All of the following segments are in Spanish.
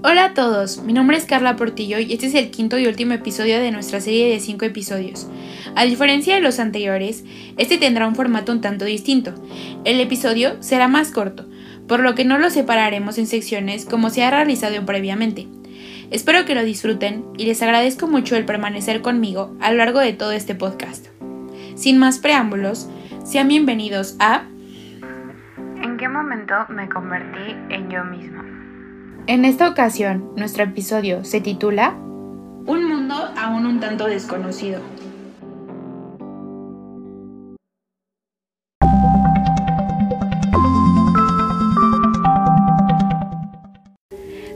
Hola a todos, mi nombre es Carla Portillo y este es el quinto y último episodio de nuestra serie de cinco episodios. A diferencia de los anteriores, este tendrá un formato un tanto distinto. El episodio será más corto, por lo que no lo separaremos en secciones como se ha realizado previamente. Espero que lo disfruten y les agradezco mucho el permanecer conmigo a lo largo de todo este podcast. Sin más preámbulos, sean bienvenidos a... ¿En qué momento me convertí en yo mismo? En esta ocasión, nuestro episodio se titula Un mundo aún un tanto desconocido.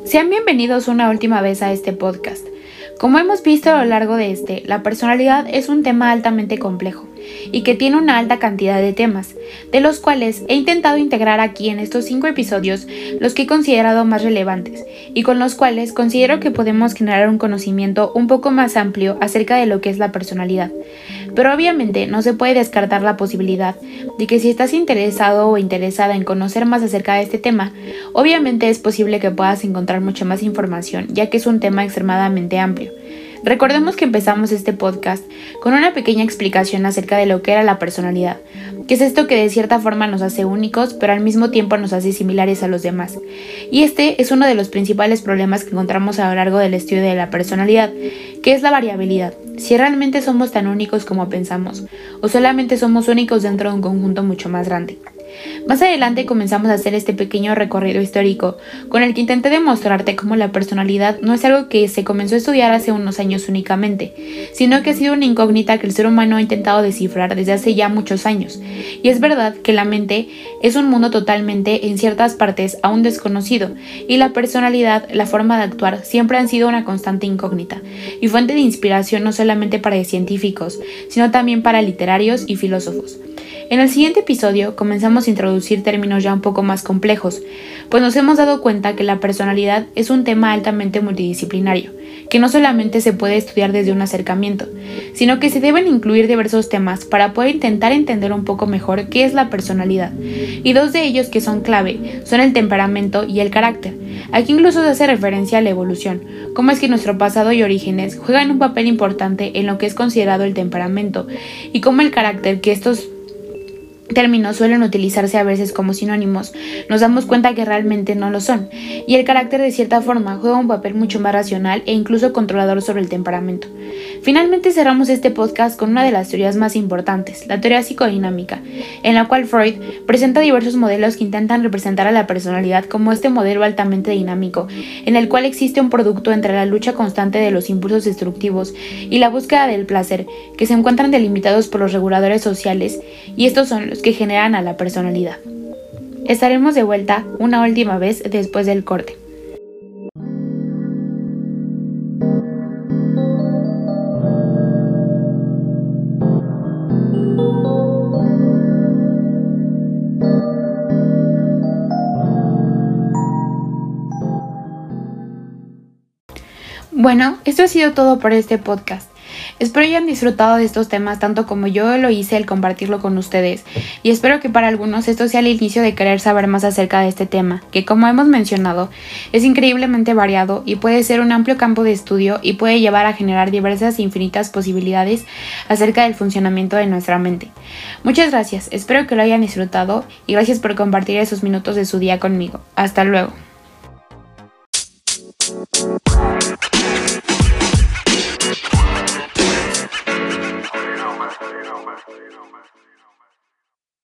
Sean bienvenidos una última vez a este podcast. Como hemos visto a lo largo de este, la personalidad es un tema altamente complejo y que tiene una alta cantidad de temas, de los cuales he intentado integrar aquí en estos cinco episodios los que he considerado más relevantes y con los cuales considero que podemos generar un conocimiento un poco más amplio acerca de lo que es la personalidad. Pero obviamente no se puede descartar la posibilidad de que si estás interesado o interesada en conocer más acerca de este tema, obviamente es posible que puedas encontrar mucha más información, ya que es un tema extremadamente amplio. Recordemos que empezamos este podcast con una pequeña explicación acerca de lo que era la personalidad, que es esto que de cierta forma nos hace únicos, pero al mismo tiempo nos hace similares a los demás. Y este es uno de los principales problemas que encontramos a lo largo del estudio de la personalidad, que es la variabilidad. Si realmente somos tan únicos como pensamos, o solamente somos únicos dentro de un conjunto mucho más grande. Más adelante comenzamos a hacer este pequeño recorrido histórico, con el que intenté demostrarte cómo la personalidad no es algo que se comenzó a estudiar hace unos años únicamente, sino que ha sido una incógnita que el ser humano ha intentado descifrar desde hace ya muchos años. Y es verdad que la mente es un mundo totalmente, en ciertas partes, aún desconocido, y la personalidad, la forma de actuar, siempre han sido una constante incógnita, y fuente de inspiración no solamente para científicos, sino también para literarios y filósofos. En el siguiente episodio comenzamos introducir términos ya un poco más complejos, pues nos hemos dado cuenta que la personalidad es un tema altamente multidisciplinario, que no solamente se puede estudiar desde un acercamiento, sino que se deben incluir diversos temas para poder intentar entender un poco mejor qué es la personalidad. Y dos de ellos que son clave son el temperamento y el carácter. Aquí incluso se hace referencia a la evolución, cómo es que nuestro pasado y orígenes juegan un papel importante en lo que es considerado el temperamento y cómo el carácter que estos términos suelen utilizarse a veces como sinónimos, nos damos cuenta que realmente no lo son, y el carácter de cierta forma juega un papel mucho más racional e incluso controlador sobre el temperamento. Finalmente cerramos este podcast con una de las teorías más importantes, la teoría psicodinámica, en la cual Freud presenta diversos modelos que intentan representar a la personalidad como este modelo altamente dinámico, en el cual existe un producto entre la lucha constante de los impulsos destructivos y la búsqueda del placer, que se encuentran delimitados por los reguladores sociales, y estos son los que generan a la personalidad. Estaremos de vuelta una última vez después del corte. Bueno, esto ha sido todo por este podcast. Espero hayan disfrutado de estos temas tanto como yo lo hice al compartirlo con ustedes y espero que para algunos esto sea el inicio de querer saber más acerca de este tema, que como hemos mencionado es increíblemente variado y puede ser un amplio campo de estudio y puede llevar a generar diversas e infinitas posibilidades acerca del funcionamiento de nuestra mente. Muchas gracias, espero que lo hayan disfrutado y gracias por compartir esos minutos de su día conmigo. Hasta luego.